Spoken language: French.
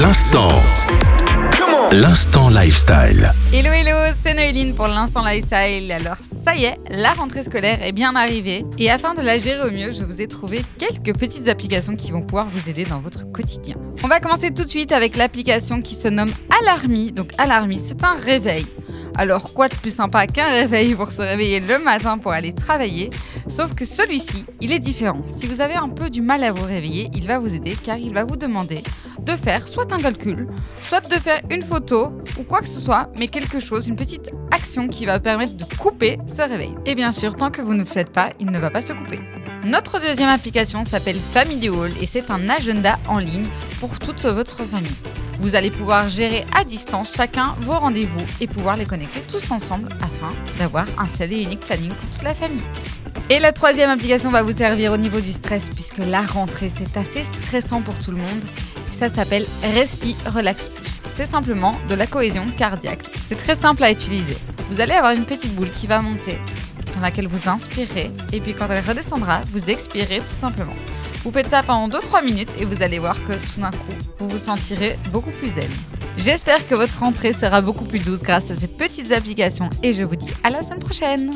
L'instant. L'instant lifestyle. Hello hello, c'est Noéline pour l'instant lifestyle. Alors ça y est, la rentrée scolaire est bien arrivée et afin de la gérer au mieux, je vous ai trouvé quelques petites applications qui vont pouvoir vous aider dans votre quotidien. On va commencer tout de suite avec l'application qui se nomme Alarmy. Donc Alarmy, c'est un réveil. Alors quoi de plus sympa qu'un réveil pour se réveiller le matin pour aller travailler? Sauf que celui-ci, il est différent. Si vous avez un peu du mal à vous réveiller, il va vous aider car il va vous demander de faire soit un calcul, soit de faire une photo ou quoi que ce soit, mais quelque chose, une petite action qui va permettre de couper ce réveil. Et bien sûr, tant que vous ne le faites pas, il ne va pas se couper. Notre deuxième application s'appelle Family Hall et c'est un agenda en ligne pour toute votre famille. Vous allez pouvoir gérer à distance chacun vos rendez-vous et pouvoir les connecter tous ensemble afin d'avoir un seul et unique planning pour toute la famille. Et la troisième application va vous servir au niveau du stress puisque la rentrée c'est assez stressant pour tout le monde. Ça s'appelle Respi Relax Plus. C'est simplement de la cohésion cardiaque. C'est très simple à utiliser. Vous allez avoir une petite boule qui va monter dans laquelle vous inspirez et puis quand elle redescendra, vous expirez tout simplement. Vous faites ça pendant 2-3 minutes et vous allez voir que tout d'un coup, vous vous sentirez beaucoup plus zen. J'espère que votre rentrée sera beaucoup plus douce grâce à ces petites applications et je vous dis à la semaine prochaine